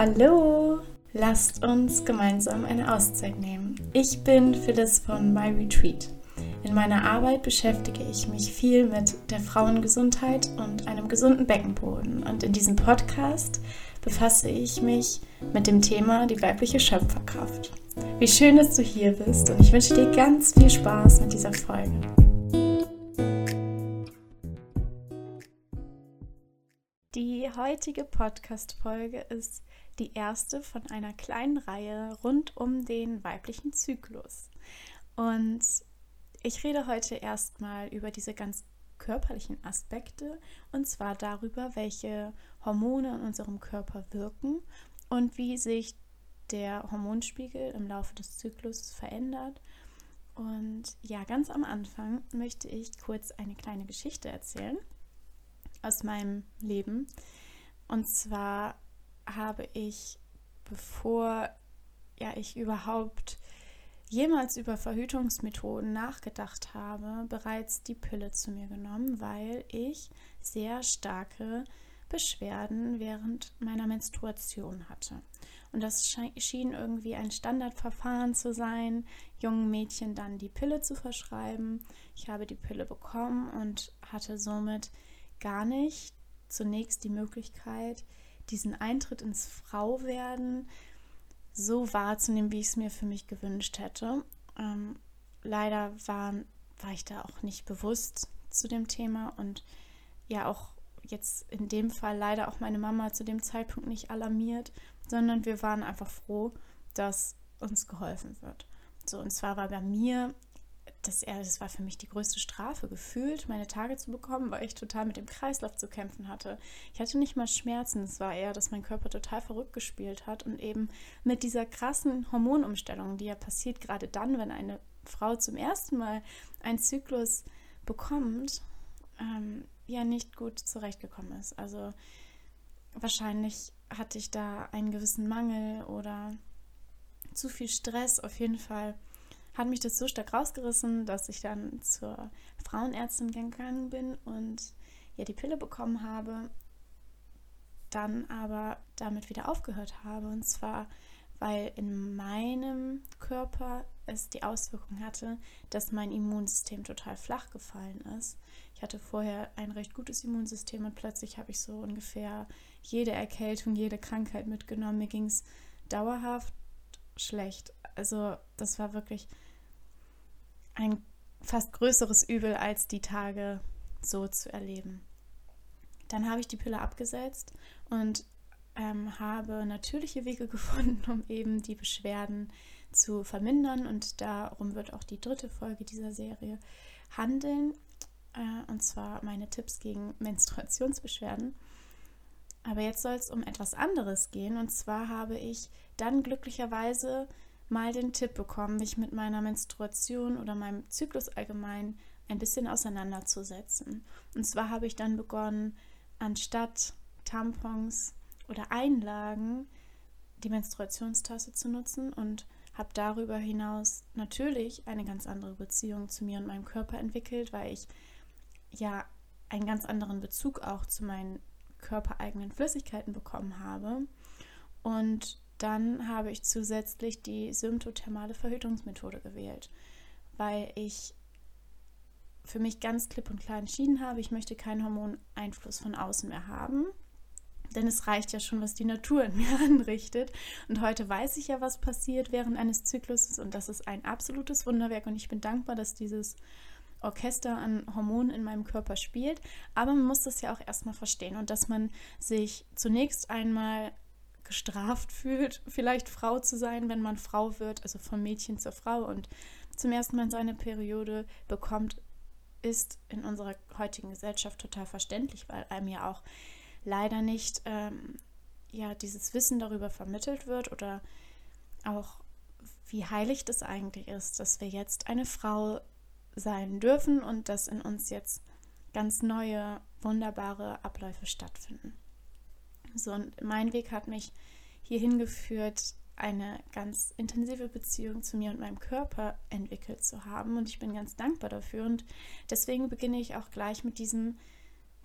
Hallo! Lasst uns gemeinsam eine Auszeit nehmen. Ich bin Phyllis von My Retreat. In meiner Arbeit beschäftige ich mich viel mit der Frauengesundheit und einem gesunden Beckenboden. Und in diesem Podcast befasse ich mich mit dem Thema die weibliche Schöpferkraft. Wie schön, dass du hier bist und ich wünsche dir ganz viel Spaß mit dieser Folge. Die heutige Podcast-Folge ist die erste von einer kleinen Reihe rund um den weiblichen Zyklus. Und ich rede heute erstmal über diese ganz körperlichen Aspekte und zwar darüber, welche Hormone in unserem Körper wirken und wie sich der Hormonspiegel im Laufe des Zyklus verändert. Und ja, ganz am Anfang möchte ich kurz eine kleine Geschichte erzählen aus meinem Leben. Und zwar habe ich, bevor ja, ich überhaupt jemals über Verhütungsmethoden nachgedacht habe, bereits die Pille zu mir genommen, weil ich sehr starke Beschwerden während meiner Menstruation hatte. Und das schien irgendwie ein Standardverfahren zu sein, jungen Mädchen dann die Pille zu verschreiben. Ich habe die Pille bekommen und hatte somit gar nicht zunächst die Möglichkeit, diesen Eintritt ins Frauwerden so wahrzunehmen, wie ich es mir für mich gewünscht hätte. Ähm, leider war, war ich da auch nicht bewusst zu dem Thema und ja auch jetzt in dem Fall leider auch meine Mama zu dem Zeitpunkt nicht alarmiert, sondern wir waren einfach froh, dass uns geholfen wird. So, und zwar war bei mir das, das war für mich die größte Strafe gefühlt, meine Tage zu bekommen, weil ich total mit dem Kreislauf zu kämpfen hatte. Ich hatte nicht mal Schmerzen, es war eher, dass mein Körper total verrückt gespielt hat und eben mit dieser krassen Hormonumstellung, die ja passiert gerade dann, wenn eine Frau zum ersten Mal einen Zyklus bekommt, ähm, ja nicht gut zurechtgekommen ist. Also wahrscheinlich hatte ich da einen gewissen Mangel oder zu viel Stress auf jeden Fall hat mich das so stark rausgerissen, dass ich dann zur Frauenärztin gegangen bin und ja die Pille bekommen habe, dann aber damit wieder aufgehört habe. Und zwar, weil in meinem Körper es die Auswirkung hatte, dass mein Immunsystem total flach gefallen ist. Ich hatte vorher ein recht gutes Immunsystem und plötzlich habe ich so ungefähr jede Erkältung, jede Krankheit mitgenommen. Mir ging es dauerhaft schlecht. Also das war wirklich ein fast größeres Übel, als die Tage so zu erleben. Dann habe ich die Pille abgesetzt und ähm, habe natürliche Wege gefunden, um eben die Beschwerden zu vermindern. Und darum wird auch die dritte Folge dieser Serie handeln. Äh, und zwar meine Tipps gegen Menstruationsbeschwerden. Aber jetzt soll es um etwas anderes gehen. Und zwar habe ich dann glücklicherweise mal den Tipp bekommen, mich mit meiner Menstruation oder meinem Zyklus allgemein ein bisschen auseinanderzusetzen. Und zwar habe ich dann begonnen, anstatt Tampons oder Einlagen die Menstruationstasse zu nutzen und habe darüber hinaus natürlich eine ganz andere Beziehung zu mir und meinem Körper entwickelt, weil ich ja einen ganz anderen Bezug auch zu meinen körpereigenen Flüssigkeiten bekommen habe. Und dann habe ich zusätzlich die symptothermale Verhütungsmethode gewählt, weil ich für mich ganz klipp und klar entschieden habe, ich möchte keinen Hormoneinfluss von außen mehr haben. Denn es reicht ja schon, was die Natur in mir anrichtet. Und heute weiß ich ja, was passiert während eines Zykluses. Und das ist ein absolutes Wunderwerk. Und ich bin dankbar, dass dieses Orchester an Hormonen in meinem Körper spielt. Aber man muss das ja auch erstmal verstehen. Und dass man sich zunächst einmal gestraft fühlt, vielleicht Frau zu sein, wenn man Frau wird, also von Mädchen zur Frau und zum ersten Mal seine Periode bekommt, ist in unserer heutigen Gesellschaft total verständlich, weil einem ja auch leider nicht ähm, ja dieses Wissen darüber vermittelt wird oder auch wie heilig das eigentlich ist, dass wir jetzt eine Frau sein dürfen und dass in uns jetzt ganz neue, wunderbare Abläufe stattfinden. So, und mein Weg hat mich hierhin geführt, eine ganz intensive Beziehung zu mir und meinem Körper entwickelt zu haben. Und ich bin ganz dankbar dafür. Und deswegen beginne ich auch gleich mit diesem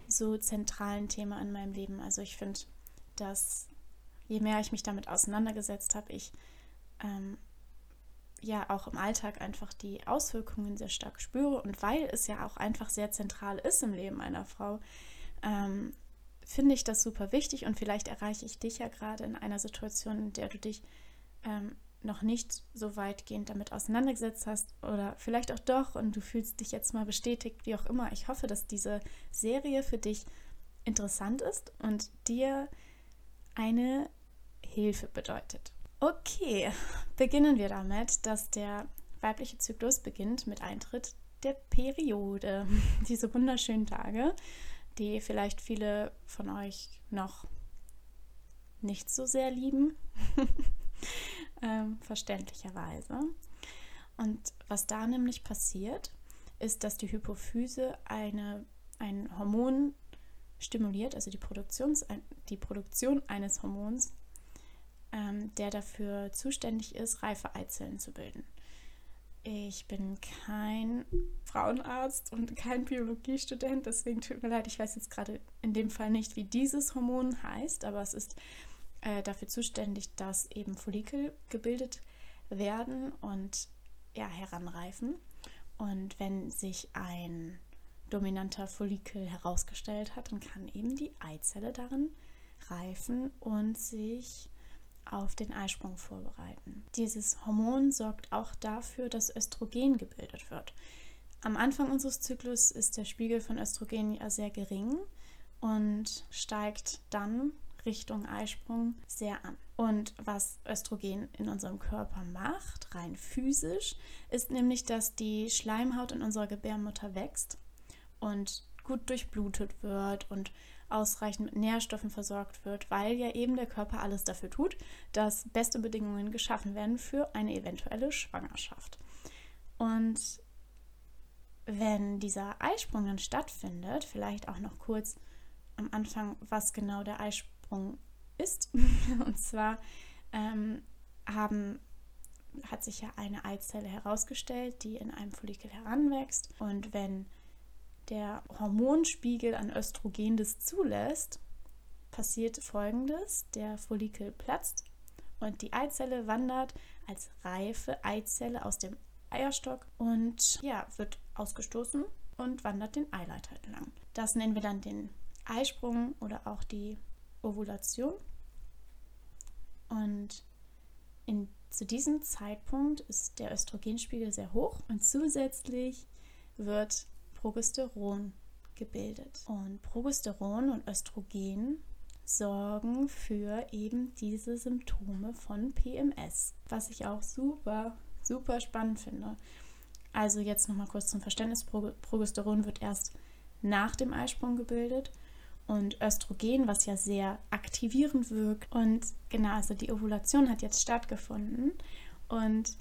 so zentralen Thema in meinem Leben. Also ich finde, dass je mehr ich mich damit auseinandergesetzt habe, ich ähm, ja auch im Alltag einfach die Auswirkungen sehr stark spüre und weil es ja auch einfach sehr zentral ist im Leben einer Frau, ähm, finde ich das super wichtig und vielleicht erreiche ich dich ja gerade in einer Situation, in der du dich ähm, noch nicht so weitgehend damit auseinandergesetzt hast oder vielleicht auch doch und du fühlst dich jetzt mal bestätigt, wie auch immer. Ich hoffe, dass diese Serie für dich interessant ist und dir eine Hilfe bedeutet. Okay, beginnen wir damit, dass der weibliche Zyklus beginnt mit Eintritt der Periode. Diese wunderschönen Tage, die vielleicht viele von euch noch nicht so sehr lieben. ähm, verständlicherweise. Und was da nämlich passiert, ist, dass die Hypophyse eine, ein Hormon stimuliert, also die, Produktions, die Produktion eines Hormons, ähm, der dafür zuständig ist, reife Eizellen zu bilden. Ich bin kein Frauenarzt und kein Biologiestudent, deswegen tut mir leid, ich weiß jetzt gerade in dem Fall nicht, wie dieses Hormon heißt, aber es ist äh, dafür zuständig, dass eben Follikel gebildet werden und ja, heranreifen. Und wenn sich ein dominanter Follikel herausgestellt hat, dann kann eben die Eizelle darin reifen und sich auf den Eisprung vorbereiten. Dieses Hormon sorgt auch dafür, dass Östrogen gebildet wird. Am Anfang unseres Zyklus ist der Spiegel von Östrogen ja sehr gering und steigt dann Richtung Eisprung sehr an. Und was Östrogen in unserem Körper macht, rein physisch, ist nämlich, dass die Schleimhaut in unserer Gebärmutter wächst und gut durchblutet wird und ausreichend mit Nährstoffen versorgt wird, weil ja eben der Körper alles dafür tut, dass beste Bedingungen geschaffen werden für eine eventuelle Schwangerschaft. Und wenn dieser Eisprung dann stattfindet, vielleicht auch noch kurz am Anfang, was genau der Eisprung ist. Und zwar ähm, haben, hat sich ja eine Eizelle herausgestellt, die in einem Follikel heranwächst. Und wenn der Hormonspiegel an Östrogen das zulässt, passiert folgendes: Der Follikel platzt und die Eizelle wandert als reife Eizelle aus dem Eierstock und ja, wird ausgestoßen und wandert den Eileiter entlang. Das nennen wir dann den Eisprung oder auch die Ovulation. Und in, zu diesem Zeitpunkt ist der Östrogenspiegel sehr hoch und zusätzlich wird Progesteron gebildet. Und Progesteron und Östrogen sorgen für eben diese Symptome von PMS, was ich auch super, super spannend finde. Also jetzt nochmal kurz zum Verständnis. Progesteron wird erst nach dem Eisprung gebildet und Östrogen, was ja sehr aktivierend wirkt. Und genau, also die Ovulation hat jetzt stattgefunden und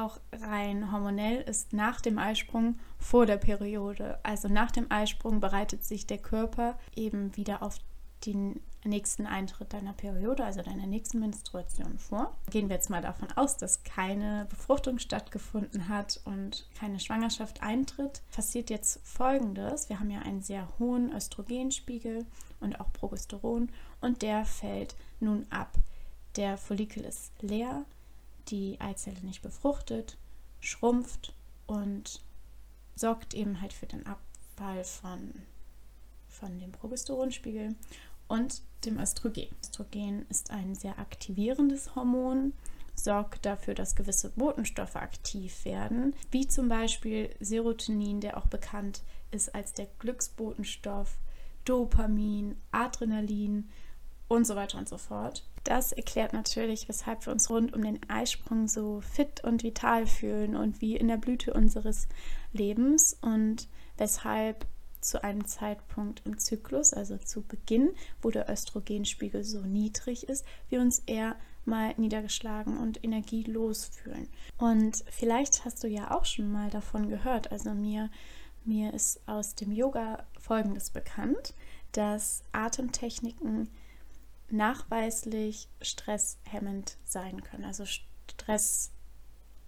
auch rein hormonell ist nach dem Eisprung vor der Periode. Also nach dem Eisprung bereitet sich der Körper eben wieder auf den nächsten Eintritt deiner Periode, also deiner nächsten Menstruation vor. Gehen wir jetzt mal davon aus, dass keine Befruchtung stattgefunden hat und keine Schwangerschaft eintritt, passiert jetzt Folgendes. Wir haben ja einen sehr hohen Östrogenspiegel und auch Progesteron und der fällt nun ab. Der Follikel ist leer, die Eizelle nicht befruchtet, schrumpft und sorgt eben halt für den Abfall von, von dem Progesteronspiegel und dem Östrogen. Östrogen ist ein sehr aktivierendes Hormon, sorgt dafür, dass gewisse Botenstoffe aktiv werden, wie zum Beispiel Serotonin, der auch bekannt ist als der Glücksbotenstoff, Dopamin, Adrenalin und so weiter und so fort. Das erklärt natürlich, weshalb wir uns rund um den Eisprung so fit und vital fühlen und wie in der Blüte unseres Lebens und weshalb zu einem Zeitpunkt im Zyklus, also zu Beginn, wo der Östrogenspiegel so niedrig ist, wir uns eher mal niedergeschlagen und energielos fühlen. Und vielleicht hast du ja auch schon mal davon gehört. Also mir, mir ist aus dem Yoga Folgendes bekannt, dass Atemtechniken nachweislich stresshemmend sein können. Also Stress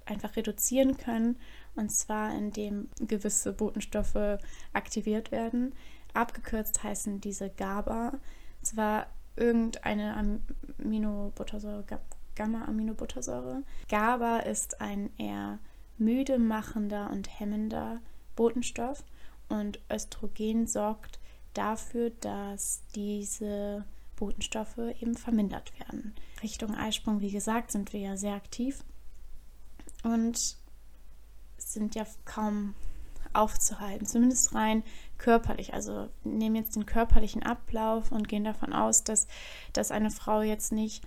einfach reduzieren können und zwar indem gewisse Botenstoffe aktiviert werden. Abgekürzt heißen diese GABA. Zwar irgendeine Aminobuttersäure, Gamma-Aminobuttersäure. GABA ist ein eher müde machender und hemmender Botenstoff und Östrogen sorgt dafür, dass diese Botenstoffe eben vermindert werden. Richtung Eisprung, wie gesagt, sind wir ja sehr aktiv und sind ja kaum aufzuhalten, zumindest rein körperlich. Also nehmen jetzt den körperlichen Ablauf und gehen davon aus, dass, dass eine Frau jetzt nicht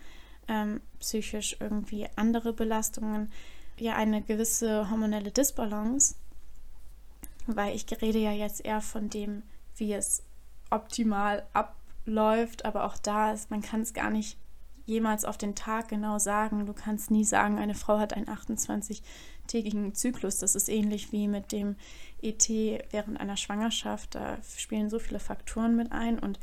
ähm, psychisch irgendwie andere Belastungen, ja eine gewisse hormonelle Disbalance, weil ich rede ja jetzt eher von dem, wie es optimal abläuft, aber auch da ist, man kann es gar nicht jemals auf den Tag genau sagen. Du kannst nie sagen, eine Frau hat einen 28-tägigen Zyklus. Das ist ähnlich wie mit dem ET während einer Schwangerschaft. Da spielen so viele Faktoren mit ein und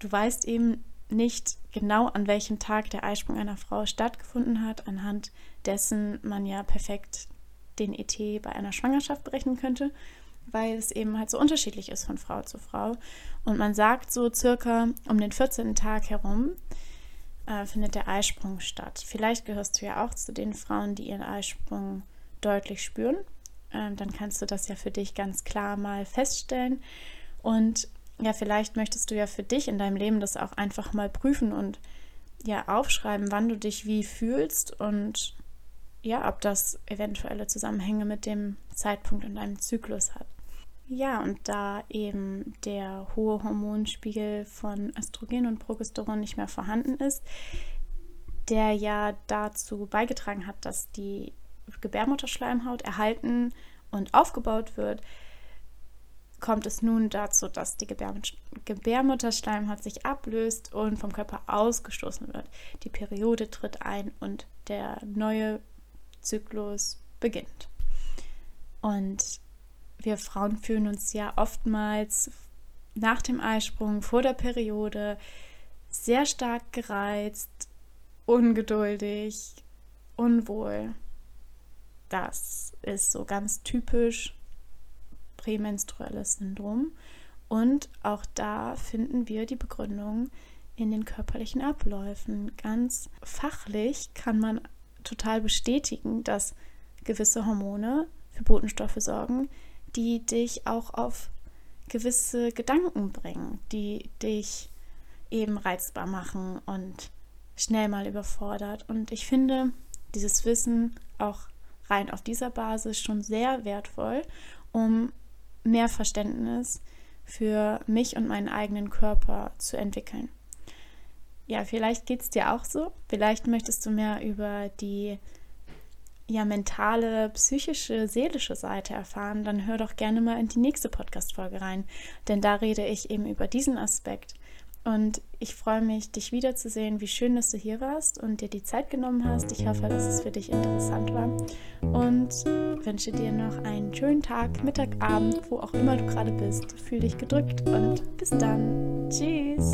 du weißt eben nicht genau, an welchem Tag der Eisprung einer Frau stattgefunden hat, anhand dessen man ja perfekt den ET bei einer Schwangerschaft berechnen könnte, weil es eben halt so unterschiedlich ist von Frau zu Frau. Und man sagt so circa um den 14. Tag herum äh, findet der Eisprung statt. Vielleicht gehörst du ja auch zu den Frauen, die ihren Eisprung deutlich spüren. Ähm, dann kannst du das ja für dich ganz klar mal feststellen. Und ja, vielleicht möchtest du ja für dich in deinem Leben das auch einfach mal prüfen und ja aufschreiben, wann du dich wie fühlst und ja, ob das eventuelle Zusammenhänge mit dem Zeitpunkt in deinem Zyklus hat. Ja, und da eben der hohe Hormonspiegel von Östrogen und Progesteron nicht mehr vorhanden ist, der ja dazu beigetragen hat, dass die Gebärmutterschleimhaut erhalten und aufgebaut wird, kommt es nun dazu, dass die Gebärmutterschleimhaut sich ablöst und vom Körper ausgestoßen wird. Die Periode tritt ein und der neue Zyklus beginnt. Und wir Frauen fühlen uns ja oftmals nach dem Eisprung, vor der Periode sehr stark gereizt, ungeduldig, unwohl. Das ist so ganz typisch prämenstruelles Syndrom. Und auch da finden wir die Begründung in den körperlichen Abläufen. Ganz fachlich kann man total bestätigen, dass gewisse Hormone für Botenstoffe sorgen, die dich auch auf gewisse Gedanken bringen, die dich eben reizbar machen und schnell mal überfordert. Und ich finde dieses Wissen auch rein auf dieser Basis schon sehr wertvoll, um mehr Verständnis für mich und meinen eigenen Körper zu entwickeln. Ja, vielleicht geht es dir auch so. Vielleicht möchtest du mehr über die ja, mentale, psychische, seelische Seite erfahren, dann hör doch gerne mal in die nächste Podcast-Folge rein. Denn da rede ich eben über diesen Aspekt. Und ich freue mich, dich wiederzusehen. Wie schön, dass du hier warst und dir die Zeit genommen hast. Ich hoffe, dass es für dich interessant war. Und wünsche dir noch einen schönen Tag, Mittag, Abend, wo auch immer du gerade bist. Fühl dich gedrückt und bis dann. Tschüss.